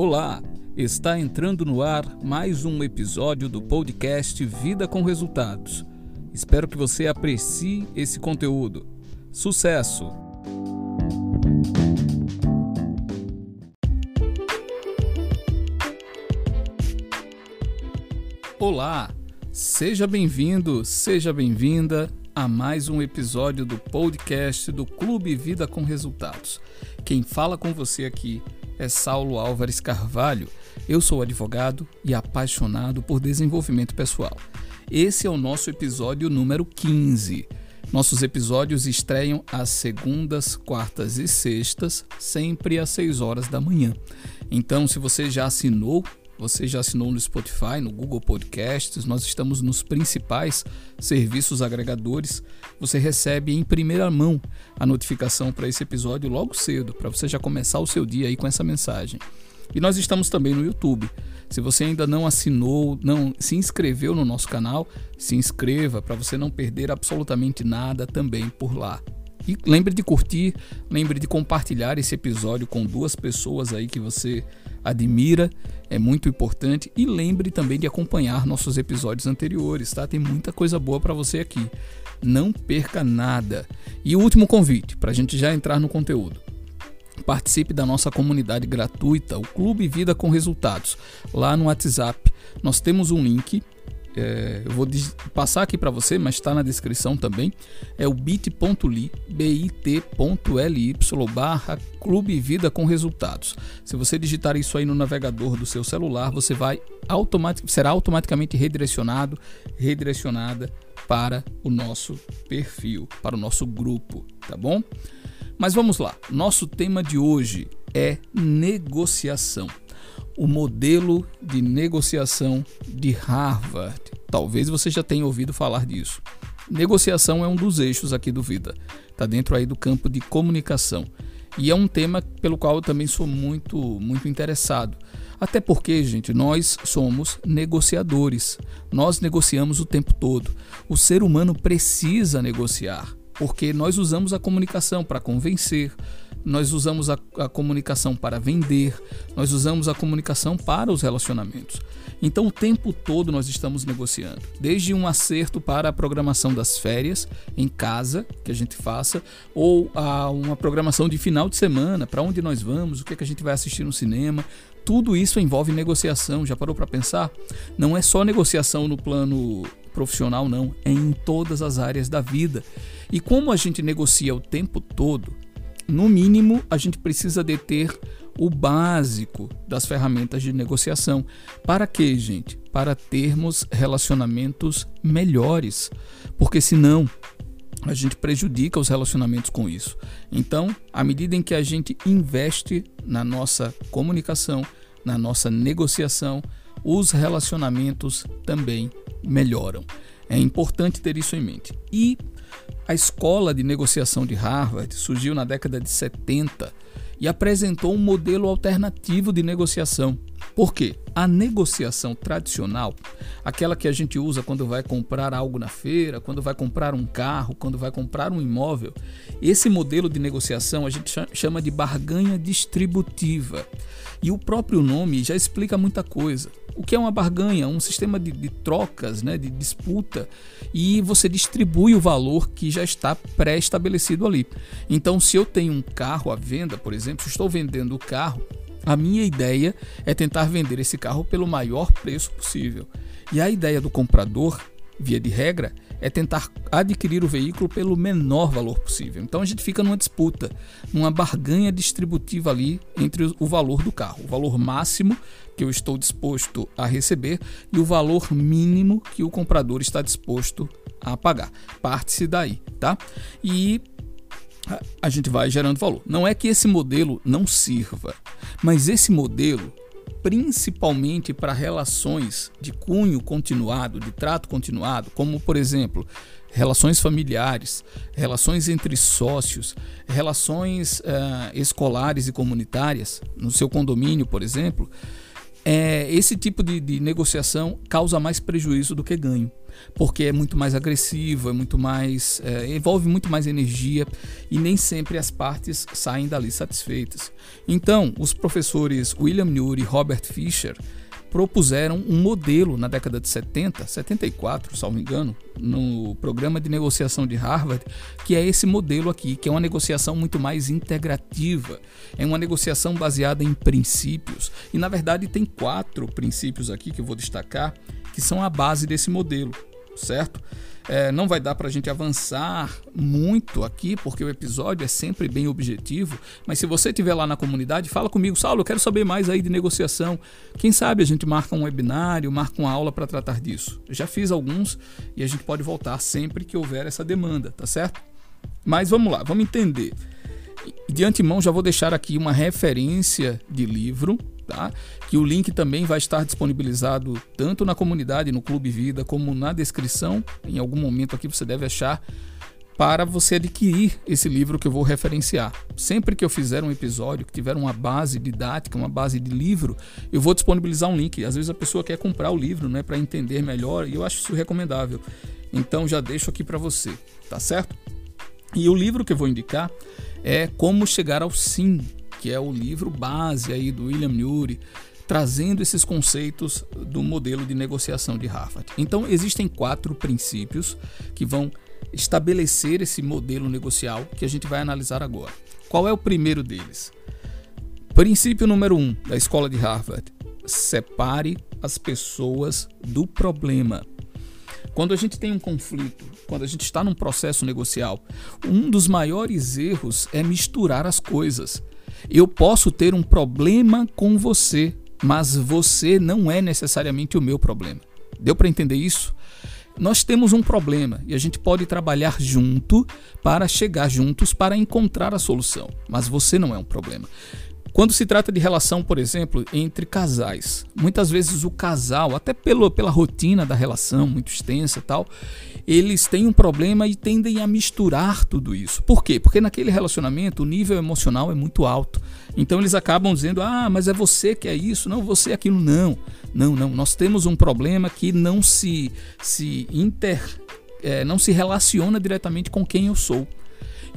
Olá, está entrando no ar mais um episódio do podcast Vida com Resultados. Espero que você aprecie esse conteúdo. Sucesso! Olá, seja bem-vindo, seja bem-vinda a mais um episódio do podcast do Clube Vida com Resultados. Quem fala com você aqui é Saulo Álvares Carvalho. Eu sou advogado e apaixonado por desenvolvimento pessoal. Esse é o nosso episódio número 15. Nossos episódios estreiam às segundas, quartas e sextas, sempre às 6 horas da manhã. Então, se você já assinou você já assinou no Spotify, no Google Podcasts, nós estamos nos principais serviços agregadores. Você recebe em primeira mão a notificação para esse episódio logo cedo, para você já começar o seu dia aí com essa mensagem. E nós estamos também no YouTube. Se você ainda não assinou, não se inscreveu no nosso canal, se inscreva para você não perder absolutamente nada também por lá. E lembre de curtir, lembre de compartilhar esse episódio com duas pessoas aí que você admira, é muito importante. E lembre também de acompanhar nossos episódios anteriores, tá? Tem muita coisa boa para você aqui. Não perca nada. E o último convite, para a gente já entrar no conteúdo. Participe da nossa comunidade gratuita, o Clube Vida com Resultados, lá no WhatsApp. Nós temos um link é, eu vou passar aqui para você, mas está na descrição também, é o bit.ly, bit.ly barra Clube Vida com Resultados. Se você digitar isso aí no navegador do seu celular, você vai automatic, será automaticamente redirecionado, redirecionada para o nosso perfil, para o nosso grupo, tá bom? Mas vamos lá. Nosso tema de hoje é negociação o modelo de negociação de Harvard. Talvez você já tenha ouvido falar disso. Negociação é um dos eixos aqui do Vida. Está dentro aí do campo de comunicação. E é um tema pelo qual eu também sou muito, muito interessado. Até porque, gente, nós somos negociadores. Nós negociamos o tempo todo. O ser humano precisa negociar, porque nós usamos a comunicação para convencer, nós usamos a, a, comunicação para vender, nós usamos a comunicação para os relacionamentos. Então, o tempo todo nós estamos negociando, desde um acerto para a programação das férias em casa, que a gente faça, ou a uma programação de final de semana, para onde nós vamos, o que, é que a gente vai assistir no cinema. Tudo isso envolve negociação. Já parou para pensar? Não é só negociação no plano profissional, não, é em todas as áreas da vida. E como a gente negocia o tempo todo, no mínimo, a gente precisa deter o básico das ferramentas de negociação. Para quê, gente? Para termos relacionamentos melhores. Porque senão a gente prejudica os relacionamentos com isso. Então, à medida em que a gente investe na nossa comunicação, na nossa negociação, os relacionamentos também melhoram. É importante ter isso em mente. E a escola de negociação de Harvard surgiu na década de 70 e apresentou um modelo alternativo de negociação. Por quê? A negociação tradicional, aquela que a gente usa quando vai comprar algo na feira, quando vai comprar um carro, quando vai comprar um imóvel, esse modelo de negociação a gente chama de barganha distributiva. E o próprio nome já explica muita coisa o que é uma barganha? Um sistema de, de trocas, né, de disputa, e você distribui o valor que já está pré-estabelecido ali. Então, se eu tenho um carro à venda, por exemplo, estou vendendo o carro, a minha ideia é tentar vender esse carro pelo maior preço possível. E a ideia do comprador, via de regra, é tentar adquirir o veículo pelo menor valor possível. Então a gente fica numa disputa, numa barganha distributiva ali entre o valor do carro, o valor máximo que eu estou disposto a receber e o valor mínimo que o comprador está disposto a pagar. Parte-se daí, tá? E a gente vai gerando valor. Não é que esse modelo não sirva, mas esse modelo principalmente para relações de cunho continuado, de trato continuado, como por exemplo, relações familiares, relações entre sócios, relações uh, escolares e comunitárias, no seu condomínio, por exemplo, é, esse tipo de, de negociação causa mais prejuízo do que ganho porque é muito mais agressivo, é muito mais é, envolve muito mais energia e nem sempre as partes saem dali satisfeitas. Então, os professores William Nury e Robert Fisher propuseram um modelo na década de 70, 74, salvo engano, no programa de negociação de Harvard, que é esse modelo aqui, que é uma negociação muito mais integrativa, é uma negociação baseada em princípios. E na verdade tem quatro princípios aqui que eu vou destacar, que são a base desse modelo, certo? É, não vai dar para a gente avançar muito aqui, porque o episódio é sempre bem objetivo. Mas se você estiver lá na comunidade, fala comigo, Saulo, eu quero saber mais aí de negociação. Quem sabe a gente marca um webinário, marca uma aula para tratar disso. Eu já fiz alguns e a gente pode voltar sempre que houver essa demanda, tá certo? Mas vamos lá, vamos entender. De antemão, já vou deixar aqui uma referência de livro tá? Que o link também vai estar disponibilizado tanto na comunidade, no Clube Vida, como na descrição. Em algum momento aqui você deve achar para você adquirir esse livro que eu vou referenciar. Sempre que eu fizer um episódio que tiver uma base didática, uma base de livro, eu vou disponibilizar um link. Às vezes a pessoa quer comprar o livro, né, para entender melhor, e eu acho isso recomendável. Então já deixo aqui para você, tá certo? E o livro que eu vou indicar é Como Chegar ao Sim, que é o livro base aí do William Ury, trazendo esses conceitos do modelo de negociação de Harvard. Então, existem quatro princípios que vão estabelecer esse modelo negocial que a gente vai analisar agora. Qual é o primeiro deles? Princípio número um da escola de Harvard: separe as pessoas do problema. Quando a gente tem um conflito, quando a gente está num processo negocial, um dos maiores erros é misturar as coisas. Eu posso ter um problema com você, mas você não é necessariamente o meu problema. Deu para entender isso? Nós temos um problema e a gente pode trabalhar junto para chegar juntos para encontrar a solução, mas você não é um problema. Quando se trata de relação, por exemplo, entre casais, muitas vezes o casal, até pelo, pela rotina da relação muito extensa tal, eles têm um problema e tendem a misturar tudo isso. Por quê? Porque naquele relacionamento o nível emocional é muito alto. Então eles acabam dizendo: ah, mas é você que é isso, não, você é aquilo. Não, não, não. Nós temos um problema que não se, se inter. É, não se relaciona diretamente com quem eu sou.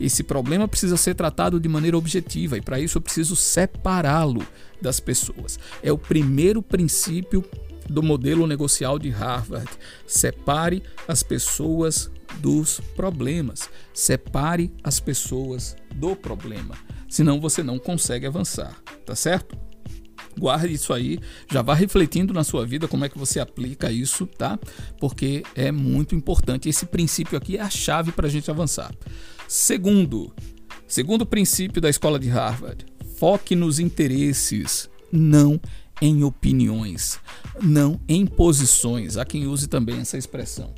Esse problema precisa ser tratado de maneira objetiva e para isso eu preciso separá-lo das pessoas. É o primeiro princípio do modelo negocial de Harvard. Separe as pessoas dos problemas. Separe as pessoas do problema. Senão você não consegue avançar, tá certo? Guarde isso aí, já vá refletindo na sua vida como é que você aplica isso, tá? Porque é muito importante. Esse princípio aqui é a chave para a gente avançar. Segundo, segundo princípio da escola de Harvard, foque nos interesses, não em opiniões, não em posições. Há quem use também essa expressão.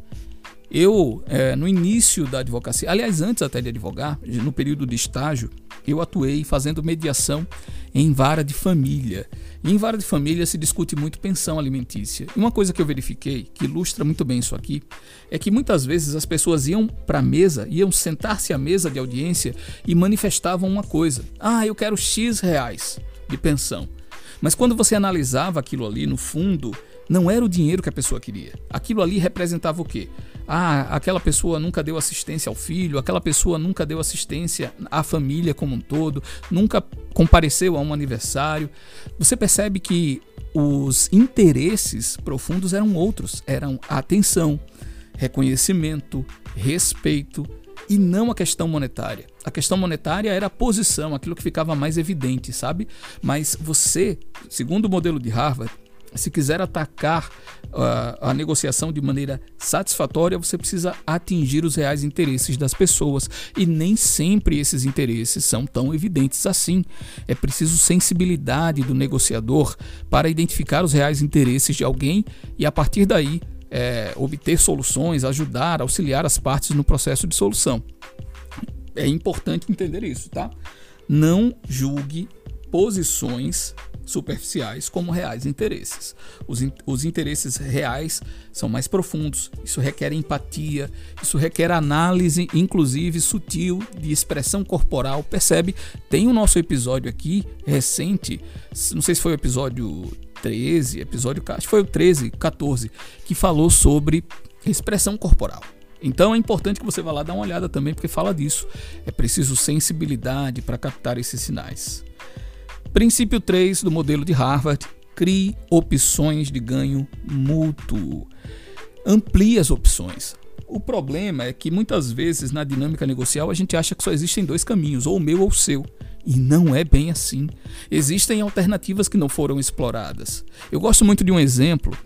Eu, é, no início da advocacia, aliás, antes até de advogar, no período de estágio, eu atuei fazendo mediação em vara de família. E em vara de família se discute muito pensão alimentícia. E uma coisa que eu verifiquei, que ilustra muito bem isso aqui, é que muitas vezes as pessoas iam para a mesa, iam sentar-se à mesa de audiência e manifestavam uma coisa: ah, eu quero X reais de pensão. Mas quando você analisava aquilo ali, no fundo, não era o dinheiro que a pessoa queria. Aquilo ali representava o quê? Ah, aquela pessoa nunca deu assistência ao filho, aquela pessoa nunca deu assistência à família como um todo, nunca compareceu a um aniversário. Você percebe que os interesses profundos eram outros, eram atenção, reconhecimento, respeito e não a questão monetária. A questão monetária era a posição, aquilo que ficava mais evidente, sabe? Mas você, segundo o modelo de Harvard, se quiser atacar uh, a negociação de maneira satisfatória, você precisa atingir os reais interesses das pessoas. E nem sempre esses interesses são tão evidentes assim. É preciso sensibilidade do negociador para identificar os reais interesses de alguém e, a partir daí, é, obter soluções, ajudar, auxiliar as partes no processo de solução. É importante entender isso, tá? Não julgue posições superficiais como reais interesses. Os, in os interesses reais são mais profundos, isso requer empatia, isso requer análise, inclusive sutil, de expressão corporal. Percebe? Tem o nosso episódio aqui recente, não sei se foi o episódio 13, episódio, acho que foi o 13, 14, que falou sobre expressão corporal. Então é importante que você vá lá dar uma olhada também, porque fala disso. É preciso sensibilidade para captar esses sinais. Princípio 3 do modelo de Harvard: crie opções de ganho mútuo. Amplie as opções. O problema é que muitas vezes na dinâmica negocial a gente acha que só existem dois caminhos, ou o meu ou o seu. E não é bem assim. Existem alternativas que não foram exploradas. Eu gosto muito de um exemplo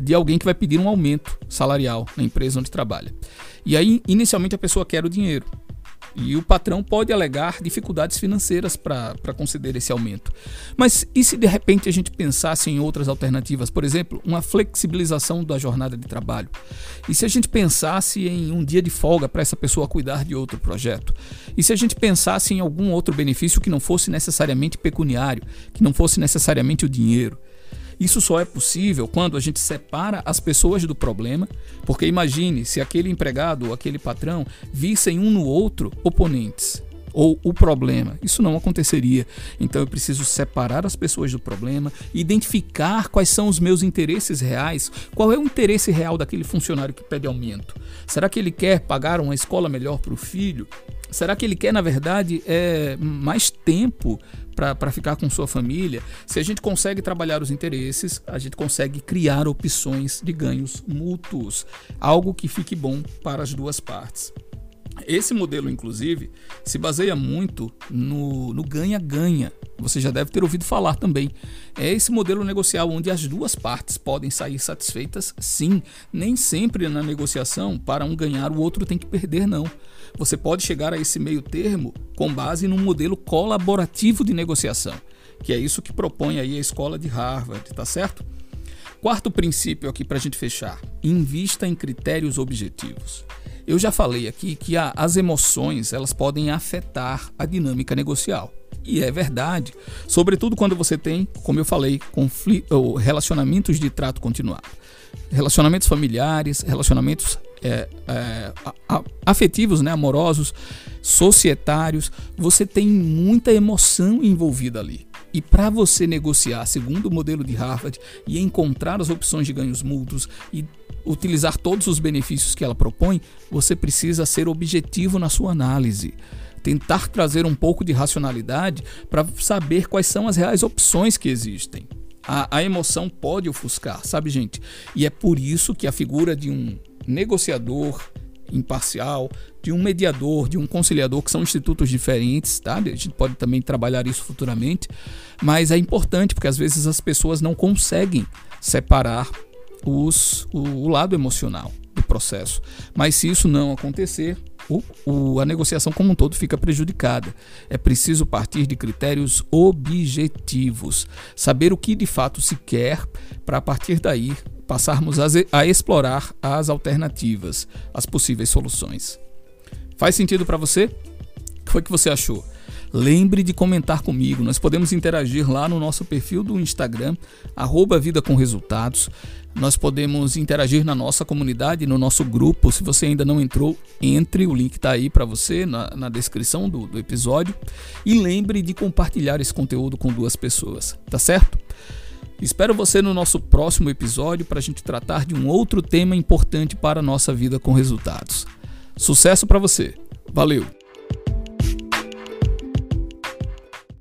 de alguém que vai pedir um aumento salarial na empresa onde trabalha. E aí, inicialmente, a pessoa quer o dinheiro. E o patrão pode alegar dificuldades financeiras para conceder esse aumento. Mas e se de repente a gente pensasse em outras alternativas? Por exemplo, uma flexibilização da jornada de trabalho? E se a gente pensasse em um dia de folga para essa pessoa cuidar de outro projeto? E se a gente pensasse em algum outro benefício que não fosse necessariamente pecuniário, que não fosse necessariamente o dinheiro? Isso só é possível quando a gente separa as pessoas do problema, porque imagine se aquele empregado ou aquele patrão vissem um no outro oponentes ou o problema. Isso não aconteceria. Então eu preciso separar as pessoas do problema, identificar quais são os meus interesses reais, qual é o interesse real daquele funcionário que pede aumento. Será que ele quer pagar uma escola melhor para o filho? Será que ele quer, na verdade, é, mais tempo para ficar com sua família? Se a gente consegue trabalhar os interesses, a gente consegue criar opções de ganhos mútuos, algo que fique bom para as duas partes. Esse modelo, inclusive, se baseia muito no ganha-ganha. Você já deve ter ouvido falar também. É esse modelo negocial onde as duas partes podem sair satisfeitas, sim. Nem sempre na negociação, para um ganhar, o outro tem que perder, não. Você pode chegar a esse meio termo com base num modelo colaborativo de negociação, que é isso que propõe aí a escola de Harvard, tá certo? Quarto princípio aqui para a gente fechar: invista em critérios objetivos. Eu já falei aqui que a, as emoções elas podem afetar a dinâmica negocial. E é verdade, sobretudo quando você tem, como eu falei, relacionamentos de trato continuado. Relacionamentos familiares, relacionamentos é, é, afetivos, né, amorosos, societários, você tem muita emoção envolvida ali. E para você negociar segundo o modelo de Harvard e encontrar as opções de ganhos mútuos e utilizar todos os benefícios que ela propõe, você precisa ser objetivo na sua análise. Tentar trazer um pouco de racionalidade para saber quais são as reais opções que existem. A, a, emoção pode ofuscar, sabe, gente? E é por isso que a figura de um negociador imparcial, de um mediador, de um conciliador, que são institutos diferentes, tá? A gente pode também trabalhar isso futuramente, mas é importante porque às vezes as pessoas não conseguem separar os, o, o lado emocional do processo. Mas se isso não acontecer, o, o, a negociação como um todo fica prejudicada. É preciso partir de critérios objetivos, saber o que de fato se quer, para a partir daí passarmos a, a explorar as alternativas, as possíveis soluções. Faz sentido para você? O que foi que você achou? Lembre de comentar comigo. Nós podemos interagir lá no nosso perfil do Instagram, arroba Vida com Resultados. Nós podemos interagir na nossa comunidade, no nosso grupo. Se você ainda não entrou, entre. O link está aí para você na, na descrição do, do episódio. E lembre de compartilhar esse conteúdo com duas pessoas, tá certo? Espero você no nosso próximo episódio para a gente tratar de um outro tema importante para a nossa vida com resultados. Sucesso para você! Valeu!